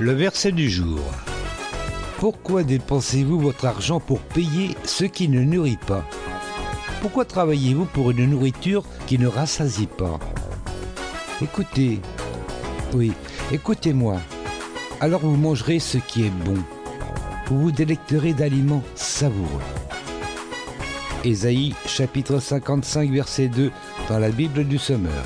Le verset du jour. Pourquoi dépensez-vous votre argent pour payer ce qui ne nourrit pas? Pourquoi travaillez-vous pour une nourriture qui ne rassasie pas? Écoutez, oui, écoutez-moi. Alors vous mangerez ce qui est bon. Vous vous délecterez d'aliments savoureux. Ésaïe chapitre 55 verset 2 dans la Bible du Sommeur.